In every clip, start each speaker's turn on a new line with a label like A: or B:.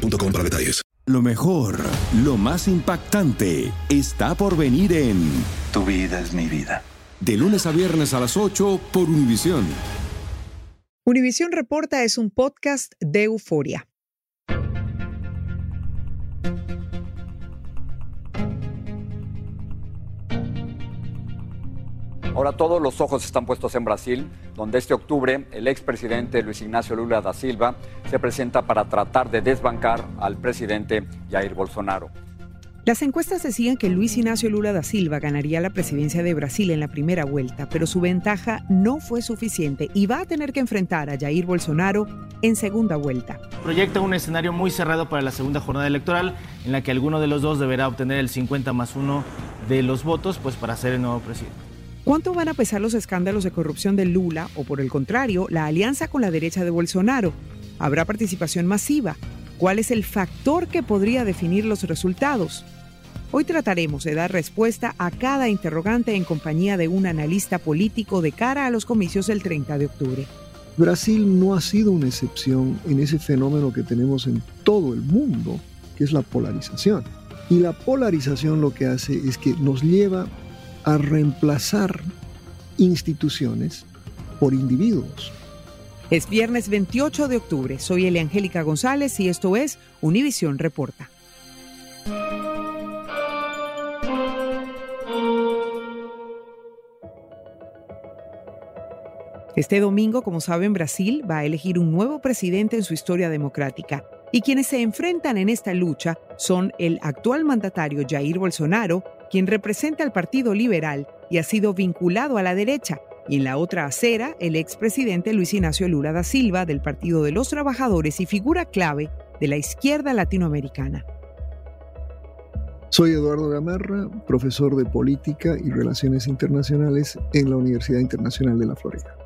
A: para detalles.
B: Lo mejor, lo más impactante, está por venir en
C: Tu vida es mi vida.
B: De lunes a viernes a las 8 por Univisión.
D: Univisión Reporta es un podcast de euforia.
E: Ahora todos los ojos están puestos en Brasil, donde este octubre el expresidente Luis Ignacio Lula da Silva se presenta para tratar de desbancar al presidente Jair Bolsonaro.
D: Las encuestas decían que Luis Ignacio Lula da Silva ganaría la presidencia de Brasil en la primera vuelta, pero su ventaja no fue suficiente y va a tener que enfrentar a Jair Bolsonaro en segunda vuelta.
F: Proyecta un escenario muy cerrado para la segunda jornada electoral, en la que alguno de los dos deberá obtener el 50 más uno de los votos pues, para ser el nuevo presidente.
D: ¿Cuánto van a pesar los escándalos de corrupción de Lula o, por el contrario, la alianza con la derecha de Bolsonaro? ¿Habrá participación masiva? ¿Cuál es el factor que podría definir los resultados? Hoy trataremos de dar respuesta a cada interrogante en compañía de un analista político de cara a los comicios del 30 de octubre.
G: Brasil no ha sido una excepción en ese fenómeno que tenemos en todo el mundo, que es la polarización. Y la polarización lo que hace es que nos lleva a reemplazar instituciones por individuos.
D: Es viernes 28 de octubre. Soy Eliangélica González y esto es Univisión Reporta. Este domingo, como saben, Brasil va a elegir un nuevo presidente en su historia democrática. Y quienes se enfrentan en esta lucha son el actual mandatario Jair Bolsonaro, quien representa al Partido Liberal y ha sido vinculado a la derecha, y en la otra acera, el expresidente Luis Ignacio Lula da Silva del Partido de los Trabajadores y figura clave de la izquierda latinoamericana.
G: Soy Eduardo Gamarra, profesor de Política y Relaciones Internacionales en la Universidad Internacional de la Florida.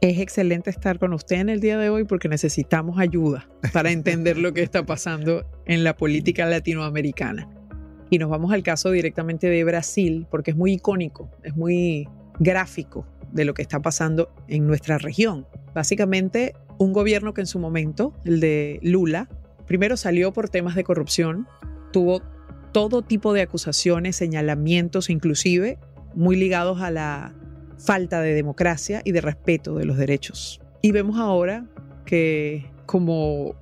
D: Es excelente estar con usted en el día de hoy porque necesitamos ayuda para entender lo que está pasando en la política latinoamericana. Y nos vamos al caso directamente de Brasil porque es muy icónico, es muy gráfico de lo que está pasando en nuestra región. Básicamente, un gobierno que en su momento, el de Lula, primero salió por temas de corrupción, tuvo todo tipo de acusaciones, señalamientos, inclusive muy ligados a la falta de democracia y de respeto de los derechos. Y vemos ahora que como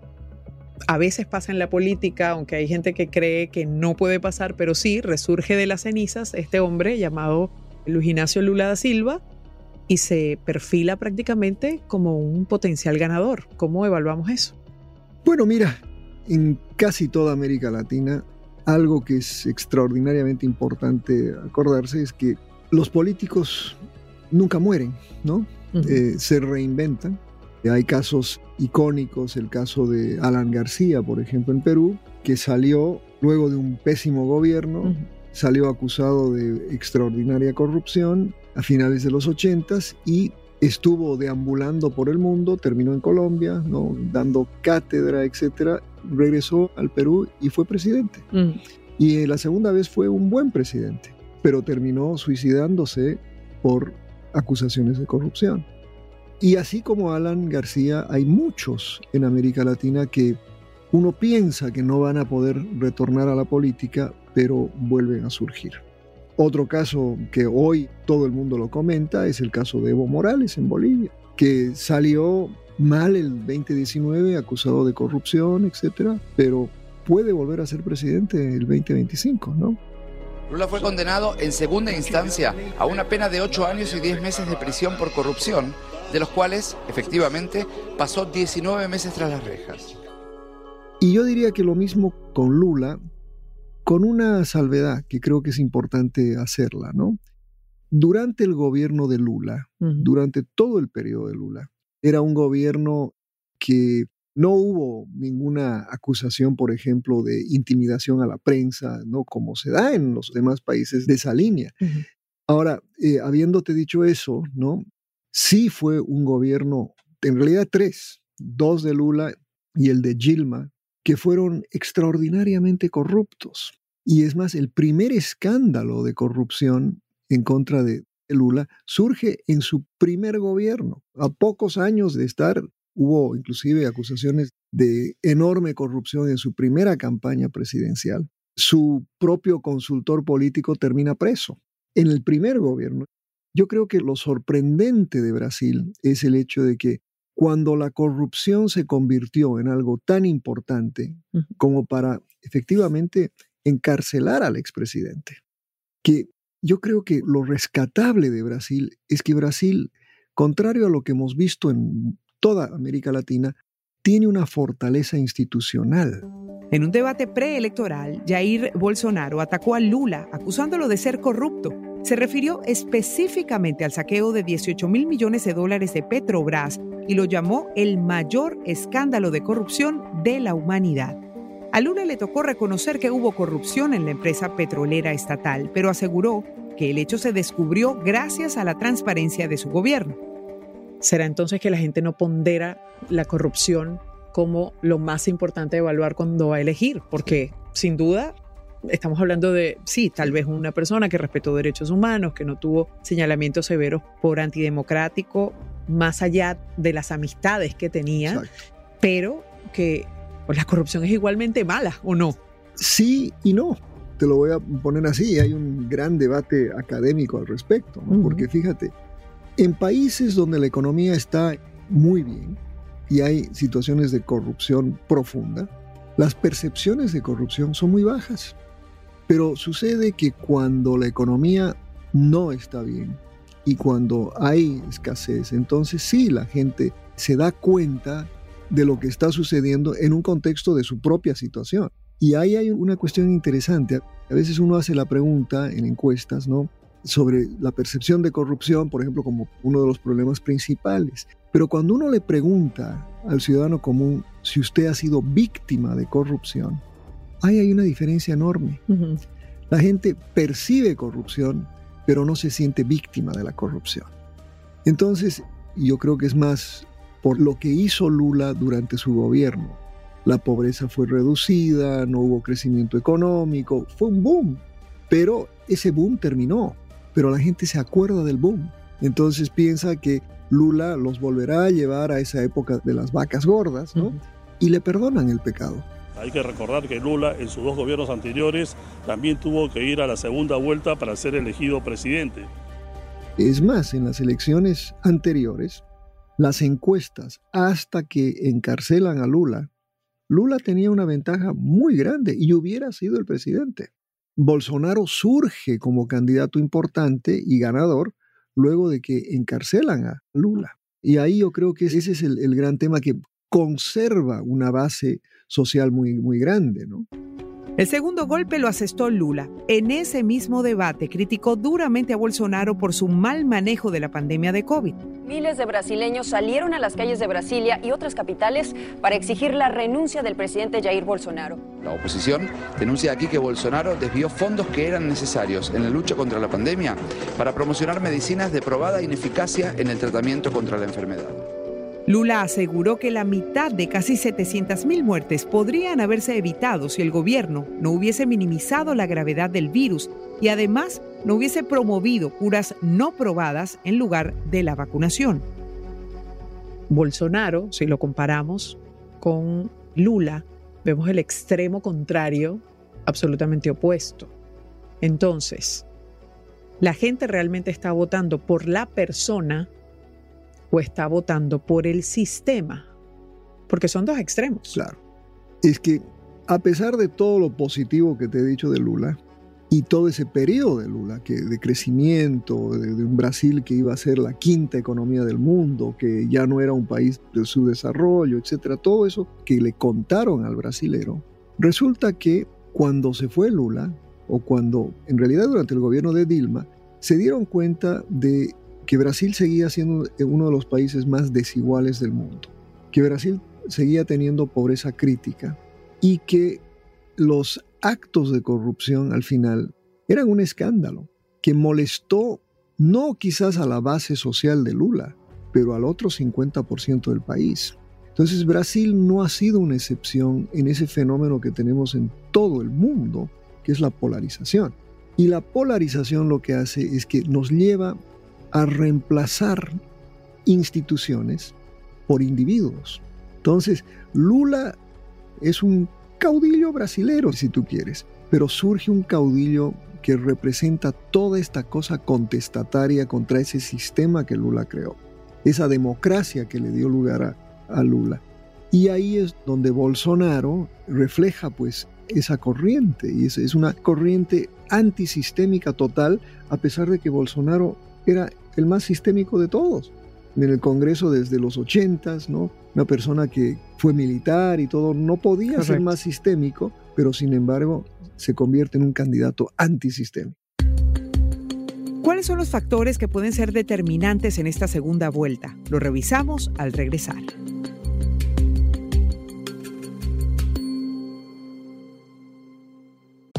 D: a veces pasa en la política, aunque hay gente que cree que no puede pasar, pero sí, resurge de las cenizas este hombre llamado Luis Ignacio Lula da Silva y se perfila prácticamente como un potencial ganador. ¿Cómo evaluamos eso?
G: Bueno, mira, en casi toda América Latina, algo que es extraordinariamente importante acordarse es que los políticos nunca mueren, ¿no? Eh, se reinventan. Hay casos icónicos, el caso de Alan García, por ejemplo, en Perú, que salió luego de un pésimo gobierno, salió acusado de extraordinaria corrupción a finales de los 80 y estuvo deambulando por el mundo, terminó en Colombia, ¿no? dando cátedra, etc. Regresó al Perú y fue presidente. Y la segunda vez fue un buen presidente, pero terminó suicidándose por acusaciones de corrupción. Y así como Alan García, hay muchos en América Latina que uno piensa que no van a poder retornar a la política, pero vuelven a surgir. Otro caso que hoy todo el mundo lo comenta es el caso de Evo Morales en Bolivia, que salió mal el 2019 acusado de corrupción, etcétera, pero puede volver a ser presidente el 2025, ¿no?
H: Lula fue condenado en segunda instancia a una pena de 8 años y 10 meses de prisión por corrupción, de los cuales, efectivamente, pasó 19 meses tras las rejas.
G: Y yo diría que lo mismo con Lula, con una salvedad que creo que es importante hacerla, ¿no? Durante el gobierno de Lula, durante todo el periodo de Lula, era un gobierno que No hubo ninguna acusación, por ejemplo, de intimidación a la prensa, ¿no? Como se da en los demás países de esa línea. Ahora, eh, habiéndote dicho eso, ¿no? Sí fue un gobierno, en realidad tres, dos de Lula y el de Gilma, que fueron extraordinariamente corruptos. Y es más, el primer escándalo de corrupción en contra de Lula surge en su primer gobierno. A pocos años de estar, hubo inclusive acusaciones de enorme corrupción en su primera campaña presidencial. Su propio consultor político termina preso. En el primer gobierno, yo creo que lo sorprendente de Brasil es el hecho de que cuando la corrupción se convirtió en algo tan importante como para efectivamente encarcelar al expresidente, que yo creo que lo rescatable de Brasil es que Brasil, contrario a lo que hemos visto en toda América Latina, tiene una fortaleza institucional.
I: En un debate preelectoral, Jair Bolsonaro atacó a Lula acusándolo de ser corrupto. Se refirió específicamente al saqueo de 18 mil millones de dólares de Petrobras y lo llamó el mayor escándalo de corrupción de la humanidad. A Lula le tocó reconocer que hubo corrupción en la empresa petrolera estatal, pero aseguró que el hecho se descubrió gracias a la transparencia de su gobierno.
D: ¿Será entonces que la gente no pondera la corrupción como lo más importante de evaluar cuando va a elegir? Porque sin duda estamos hablando de, sí, tal vez una persona que respetó derechos humanos, que no tuvo señalamientos severos por antidemocrático, más allá de las amistades que tenía, pero que pues la corrupción es igualmente mala, ¿o no?
G: Sí y no. Te lo voy a poner así. Hay un gran debate académico al respecto, porque fíjate, en países donde la economía está muy bien y hay situaciones de corrupción profunda, las percepciones de corrupción son muy bajas. Pero sucede que cuando la economía no está bien y cuando hay escasez, entonces sí la gente se da cuenta de lo que está sucediendo en un contexto de su propia situación. Y ahí hay una cuestión interesante. A veces uno hace la pregunta en encuestas, ¿no? sobre la percepción de corrupción, por ejemplo, como uno de los problemas principales. Pero cuando uno le pregunta al ciudadano común si usted ha sido víctima de corrupción, ahí hay una diferencia enorme. La gente percibe corrupción, pero no se siente víctima de la corrupción. Entonces, yo creo que es más por lo que hizo Lula durante su gobierno. La pobreza fue reducida, no hubo crecimiento económico, fue un boom, pero ese boom terminó, pero la gente se acuerda del boom. Entonces piensa que Lula los volverá a llevar a esa época de las vacas gordas, ¿no? Y le perdonan el pecado.
J: Hay que recordar que Lula en sus dos gobiernos anteriores también tuvo que ir a la segunda vuelta para ser elegido presidente.
G: Es más, en las elecciones anteriores, las encuestas hasta que encarcelan a Lula, Lula tenía una ventaja muy grande y hubiera sido el presidente. Bolsonaro surge como candidato importante y ganador luego de que encarcelan a Lula. Y ahí yo creo que ese es el, gran tema que conserva una base social muy, muy grande, ¿no?
I: El segundo golpe lo asestó Lula. En ese mismo debate criticó duramente a Bolsonaro por su mal manejo de la pandemia de COVID.
K: Miles de brasileños salieron a las calles de Brasilia y otras capitales para exigir la renuncia del presidente Jair Bolsonaro.
H: La oposición denuncia aquí que Bolsonaro desvió fondos que eran necesarios en la lucha contra la pandemia para promocionar medicinas de probada ineficacia en el tratamiento contra la enfermedad.
I: Lula aseguró que la mitad de casi 700.000 muertes podrían haberse evitado si el gobierno no hubiese minimizado la gravedad del virus y además no hubiese promovido curas no probadas en lugar de la vacunación.
D: Bolsonaro, si lo comparamos con Lula, vemos el extremo contrario, absolutamente opuesto. Entonces, la gente realmente está votando por la persona o está votando por el sistema, porque son dos extremos.
G: Claro. Es que a pesar de todo lo positivo que te he dicho de Lula y todo ese periodo de Lula, que de crecimiento, de, un Brasil que iba a ser la quinta economía del mundo, que ya no era un país de su desarrollo, etcétera, todo eso que le contaron al brasilero, resulta que cuando se fue Lula, o cuando en realidad durante el gobierno de Dilma, se dieron cuenta de que Brasil seguía siendo uno de los países más desiguales del mundo, que Brasil seguía teniendo pobreza crítica y que los actos de corrupción al final eran un escándalo que molestó no quizás a la base social de Lula, pero al otro 50% del país. Entonces Brasil no ha sido una excepción en ese fenómeno que tenemos en todo el mundo, que es la polarización. Y la polarización lo que hace es que nos lleva a reemplazar instituciones por individuos. Entonces, Lula es un caudillo brasilero, si tú quieres, pero surge un caudillo que representa toda esta cosa contestataria contra ese sistema que Lula creó, esa democracia que le dio lugar a, Lula. Y ahí es donde Bolsonaro refleja pues esa corriente, y es, es una corriente antisistémica total, a pesar de que Bolsonaro era el más sistémico de todos. En el Congreso desde los ochentas, ¿no? Una persona que fue militar y todo, no podía ser más sistémico, pero sin embargo se convierte en un candidato antisistémico.
I: ¿Cuáles son los factores que pueden ser determinantes en esta segunda vuelta? Lo revisamos al regresar.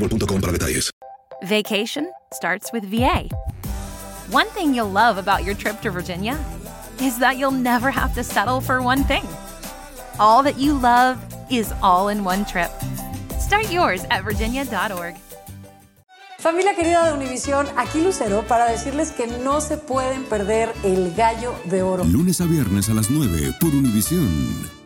A: boostmobile.com para detalles.
L: Vacation starts with VA. One thing you'll love about your trip to Virginia is that you'll never have to settle for one thing. All that you love is all in one trip. Start yours at virginia.org.
M: Familia querida de Univisión, aquí Lucero para decirles que no se pueden perder el gallo de oro.
B: Lunes a viernes a las 9 por Univisión.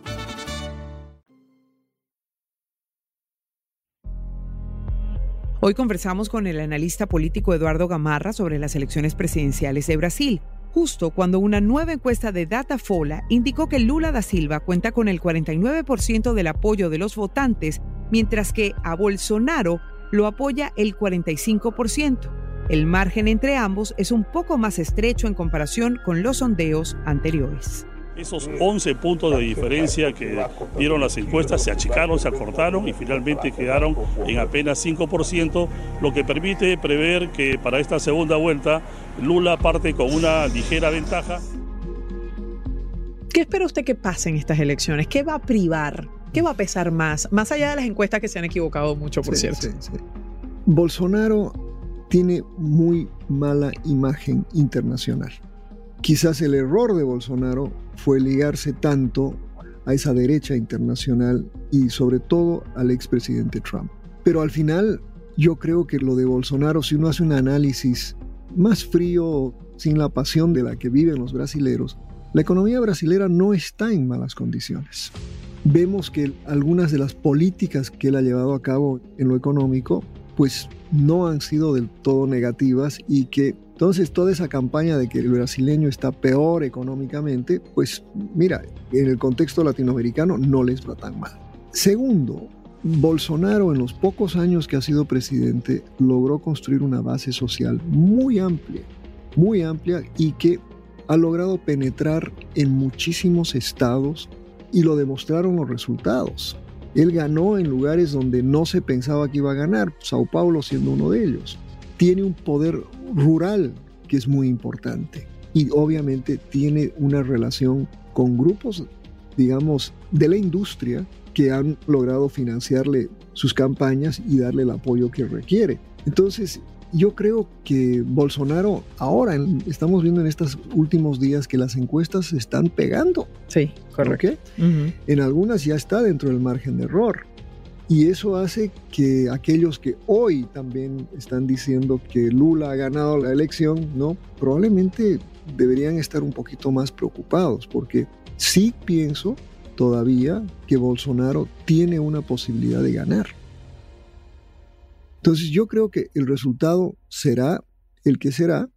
I: Hoy conversamos con el analista político Eduardo Gamarra sobre las elecciones presidenciales de Brasil, justo cuando una nueva encuesta de Datafola indicó que Lula da Silva cuenta con el 49% del apoyo de los votantes, mientras que a Bolsonaro lo apoya el 45%. El margen entre ambos es un poco más estrecho en comparación con los sondeos anteriores.
J: Esos 11 puntos de diferencia que dieron las encuestas se achicaron, se acortaron y finalmente quedaron en apenas 5%, lo que permite prever que para esta segunda vuelta Lula parte con una ligera ventaja.
D: ¿Qué espera usted que pase en estas elecciones? ¿Qué va a privar? ¿Qué va a pesar más? Más allá de las encuestas que se han equivocado mucho, por cierto. Sí, sí.
G: Bolsonaro tiene muy mala imagen internacional. Quizás el error de Bolsonaro fue ligarse tanto a esa derecha internacional y sobre todo al expresidente Trump. Pero al final yo creo que lo de Bolsonaro, si uno hace un análisis más frío, sin la pasión de la que viven los brasileros, la economía brasilera no está en malas condiciones. Vemos que algunas de las políticas que él ha llevado a cabo en lo económico, pues no han sido del todo negativas y que entonces, toda esa campaña de que el brasileño está peor económicamente, pues mira, en el contexto latinoamericano no les va tan mal. Segundo, Bolsonaro en los pocos años que ha sido presidente logró construir una base social muy amplia, muy amplia y que ha logrado penetrar en muchísimos estados y lo demostraron los resultados. Él ganó en lugares donde no se pensaba que iba a ganar, Sao Paulo siendo uno de ellos tiene un poder rural que es muy importante y obviamente tiene una relación con grupos, digamos, de la industria que han logrado financiarle sus campañas y darle el apoyo que requiere. Entonces, yo creo que Bolsonaro ahora estamos viendo en estos últimos días que las encuestas se están pegando.
D: Sí, correcto.
G: En algunas ya está dentro del margen de error. Y eso hace que aquellos que hoy también están diciendo que Lula ha ganado la elección, ¿no? Probablemente deberían estar un poquito más preocupados, porque sí pienso todavía que Bolsonaro tiene una posibilidad de ganar. Entonces yo creo que el resultado será el que será,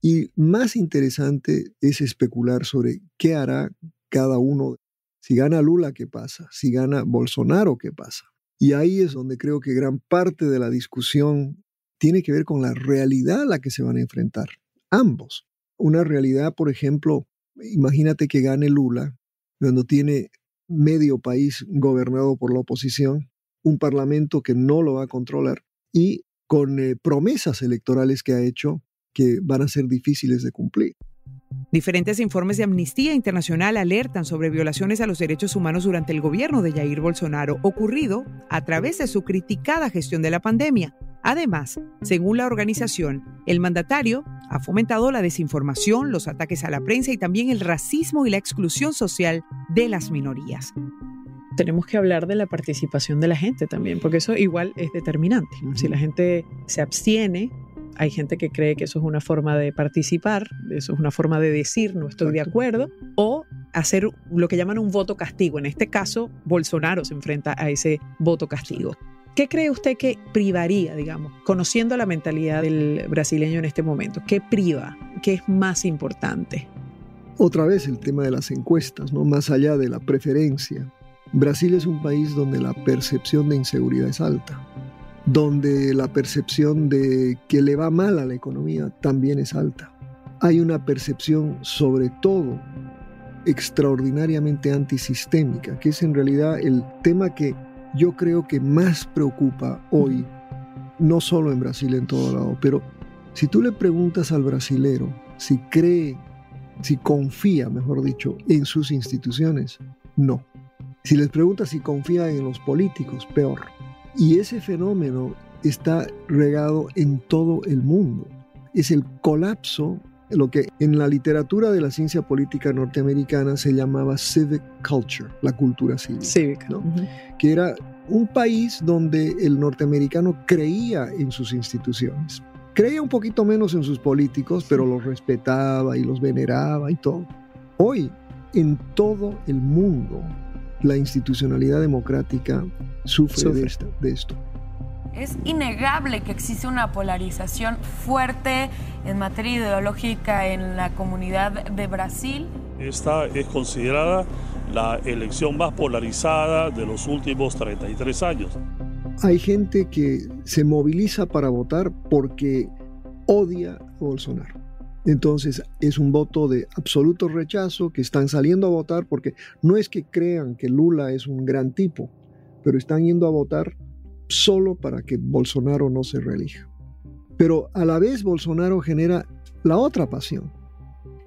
G: y más interesante es especular sobre qué hará cada uno Si gana Lula, ¿qué pasa? Si gana Bolsonaro, ¿qué pasa? Y ahí es donde creo que gran parte de la discusión tiene que ver con la realidad a la que se van a enfrentar, ambos. Una realidad, por ejemplo, imagínate que gane Lula, cuando tiene medio país gobernado por la oposición, un parlamento que no lo va a controlar y con eh, promesas electorales que ha hecho que van a ser difíciles de cumplir.
I: Diferentes informes de Amnistía Internacional alertan sobre violaciones a los derechos humanos durante el gobierno de Jair Bolsonaro, ocurrido a través de su criticada gestión de la pandemia. Además, según la organización, el mandatario ha fomentado la desinformación, los ataques a la prensa y también el racismo y la exclusión social de las minorías
D: tenemos que hablar de la participación de la gente también, porque eso igual es determinante. Si la gente se abstiene, hay gente que cree que eso es una forma de participar, eso es una forma de decir no estoy de acuerdo, o hacer lo que llaman un voto castigo. En este caso, Bolsonaro se enfrenta a ese voto castigo. ¿Qué cree usted que privaría, digamos, conociendo la mentalidad del brasileño en este momento? ¿Qué priva? ¿Qué es más importante?
G: Otra vez el tema de las encuestas, ¿no? Más allá de la preferencia. Brasil es un país donde la percepción de inseguridad es alta, donde la percepción de que le va mal a la economía también es alta. Hay una percepción sobre todo extraordinariamente antisistémica, que es en realidad el tema que yo creo que más preocupa hoy, no solo en Brasil, en todo lado, pero si tú le preguntas al brasilero si cree, si confía, mejor dicho, en sus instituciones, no. Si les preguntas si confía en los políticos, peor. Y ese fenómeno está regado en todo el mundo. Es el colapso, lo que en la literatura de la ciencia política norteamericana se llamaba civic culture, la cultura cívica. Que era un país donde el norteamericano creía en sus instituciones. Creía un poquito menos en sus políticos, pero los respetaba y los veneraba y todo. Hoy, en todo el mundo, la institucionalidad democrática sufre, De, esto.
N: Es innegable que existe una polarización fuerte en materia ideológica en la comunidad de Brasil.
J: Esta es considerada la elección más polarizada de los últimos 33 años.
G: Hay gente que se moviliza para votar porque odia a Bolsonaro. Entonces es un voto de absoluto rechazo que están saliendo a votar porque no es que crean que Lula es un gran tipo, pero están yendo a votar solo para que Bolsonaro no se reelija. Pero a la vez Bolsonaro genera la otra pasión.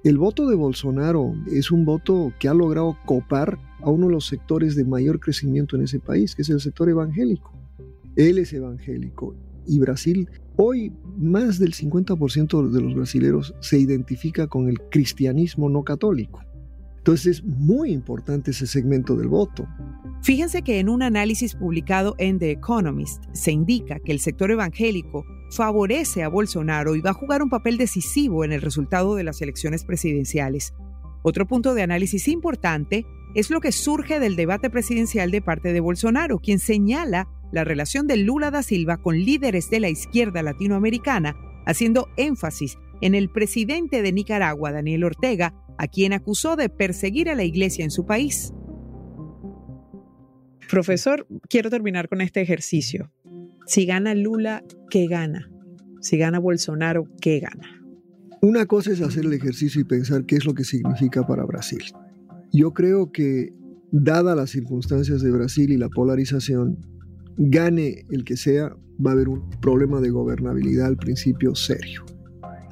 G: El voto de Bolsonaro es un voto que ha logrado copar a uno de los sectores de mayor crecimiento en ese país, que es el sector evangélico. Él es evangélico y Brasil Hoy más del 50% de los brasileños se identifica con el cristianismo no católico. Entonces es muy importante ese segmento del voto.
I: Fíjense que en un análisis publicado en The Economist se indica que el sector evangélico favorece a Bolsonaro y va a jugar un papel decisivo en el resultado de las elecciones presidenciales. Otro punto de análisis importante es lo que surge del debate presidencial de parte de Bolsonaro, quien señala la relación de Lula da Silva con líderes de la izquierda latinoamericana, haciendo énfasis en el presidente de Nicaragua, Daniel Ortega, a quien acusó de perseguir a la iglesia en su país.
D: Profesor, quiero terminar con este ejercicio. Si gana Lula, ¿qué gana? Si gana Bolsonaro, ¿qué gana?
G: Una cosa es hacer el ejercicio y pensar qué es lo que significa para Brasil. Yo creo que, dadas las circunstancias de Brasil y la polarización, gane el que sea, va a haber un problema de gobernabilidad al principio serio.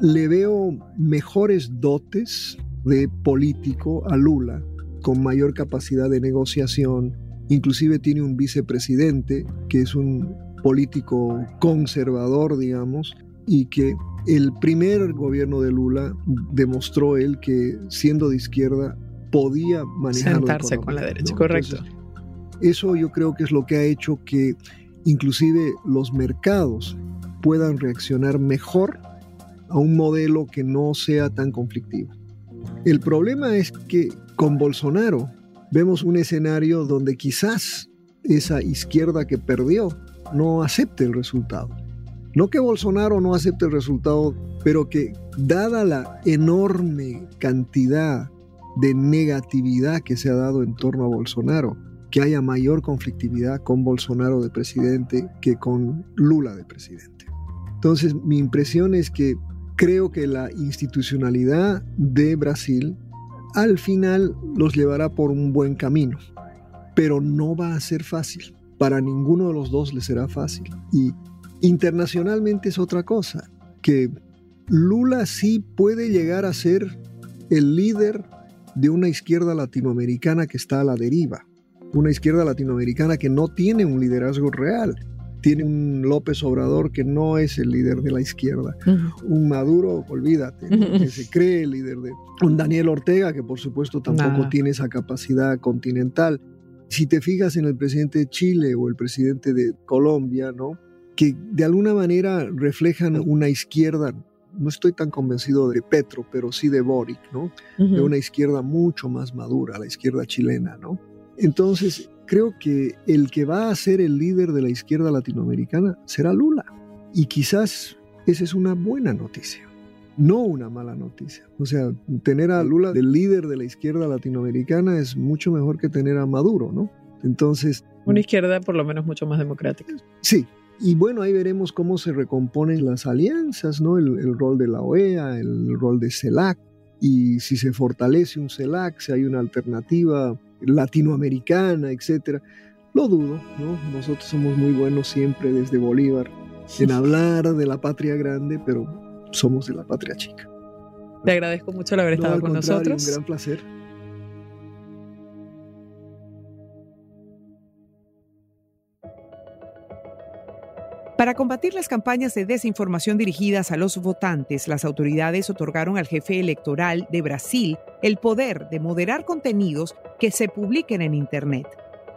G: Le veo mejores dotes de político a Lula, con mayor capacidad de negociación, inclusive tiene un vicepresidente que es un político conservador, digamos, y que el primer gobierno de Lula demostró él que siendo de izquierda podía manejar
D: sentarse con la derecha, correcto.
G: Eso yo creo que es lo que ha hecho que inclusive los mercados puedan reaccionar mejor a un modelo que no sea tan conflictivo. El problema es que con Bolsonaro vemos un escenario donde quizás esa izquierda que perdió no acepte el resultado. No que Bolsonaro no acepte el resultado, pero que dada la enorme cantidad de negatividad que se ha dado en torno a Bolsonaro, que haya mayor conflictividad con Bolsonaro de presidente que con Lula de presidente. Entonces, mi impresión es que creo que la institucionalidad de Brasil al final los llevará por un buen camino, pero no va a ser fácil. Para ninguno de los dos le será fácil. Y internacionalmente es otra cosa, que Lula sí puede llegar a ser el líder de una izquierda latinoamericana que está a la deriva, una izquierda latinoamericana que no tiene un liderazgo real, tiene un López Obrador que no es el líder de la izquierda, un Maduro, olvídate, que se cree el líder de un Daniel Ortega que por supuesto tampoco tiene esa capacidad continental. Si te fijas en el presidente de Chile o el presidente de Colombia, ¿no? que de alguna manera reflejan una izquierda no estoy tan convencido de Petro, pero sí de Boric, ¿no? De una izquierda mucho más madura, la izquierda chilena, ¿no? Entonces, creo que el que va a ser el líder de la izquierda latinoamericana será Lula. Y quizás esa es una buena noticia, no una mala noticia. O sea, tener a Lula de líder de la izquierda latinoamericana es mucho mejor que tener a Maduro, ¿no? Entonces...
D: Una izquierda por lo menos mucho más democrática.
G: Sí, y bueno, ahí veremos cómo se recomponen las alianzas, ¿no? El, rol de la OEA, el rol de CELAC, y si se fortalece un CELAC, si hay una alternativa latinoamericana, etcétera. Lo dudo, ¿no? Nosotros somos muy buenos siempre desde Bolívar en hablar de la patria grande, pero somos de la patria chica.
D: Te agradezco mucho el haber estado con nosotros.
G: Un gran placer.
I: Para combatir las campañas de desinformación dirigidas a los votantes, las autoridades otorgaron al jefe electoral de Brasil el poder de moderar contenidos que se publiquen en Internet.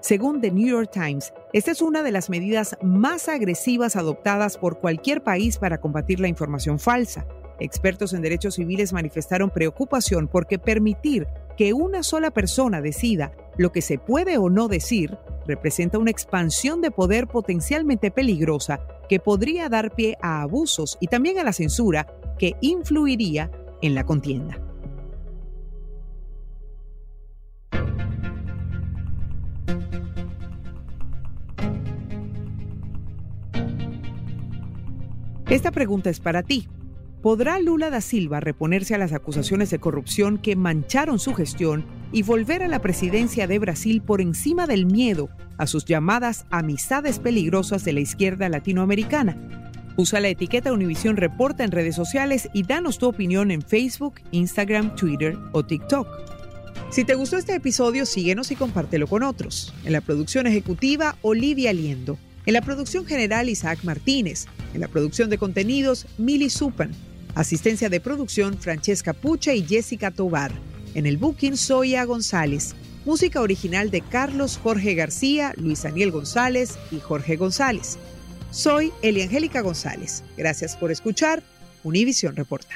I: Según The New York Times, esta es una de las medidas más agresivas adoptadas por cualquier país para combatir la información falsa. Expertos en derechos civiles manifestaron preocupación porque permitir que una sola persona decida lo que se puede o no decir representa una expansión de poder potencialmente peligrosa que podría dar pie a abusos y también a la censura que influiría en la contienda. Esta pregunta es para ti. ¿Podrá Lula da Silva reponerse a las acusaciones de corrupción que mancharon su gestión y volver a la presidencia de Brasil por encima del miedo a sus llamadas amistades peligrosas de la izquierda latinoamericana? Usa la etiqueta Univisión Reporta en redes sociales y danos tu opinión en Facebook, Instagram, Twitter o TikTok. Si te gustó este episodio, síguenos y compártelo con otros. En la producción ejecutiva, Olivia Liendo. En la producción general, Isaac Martínez. En la producción de contenidos, Mili Supan. Asistencia de producción Francesca Pucha y Jessica Tobar. En el booking Zoya González. Música original de Carlos Jorge García, Luis Daniel González y Jorge González. Soy Eliangélica González. Gracias por escuchar. Univisión Reporta.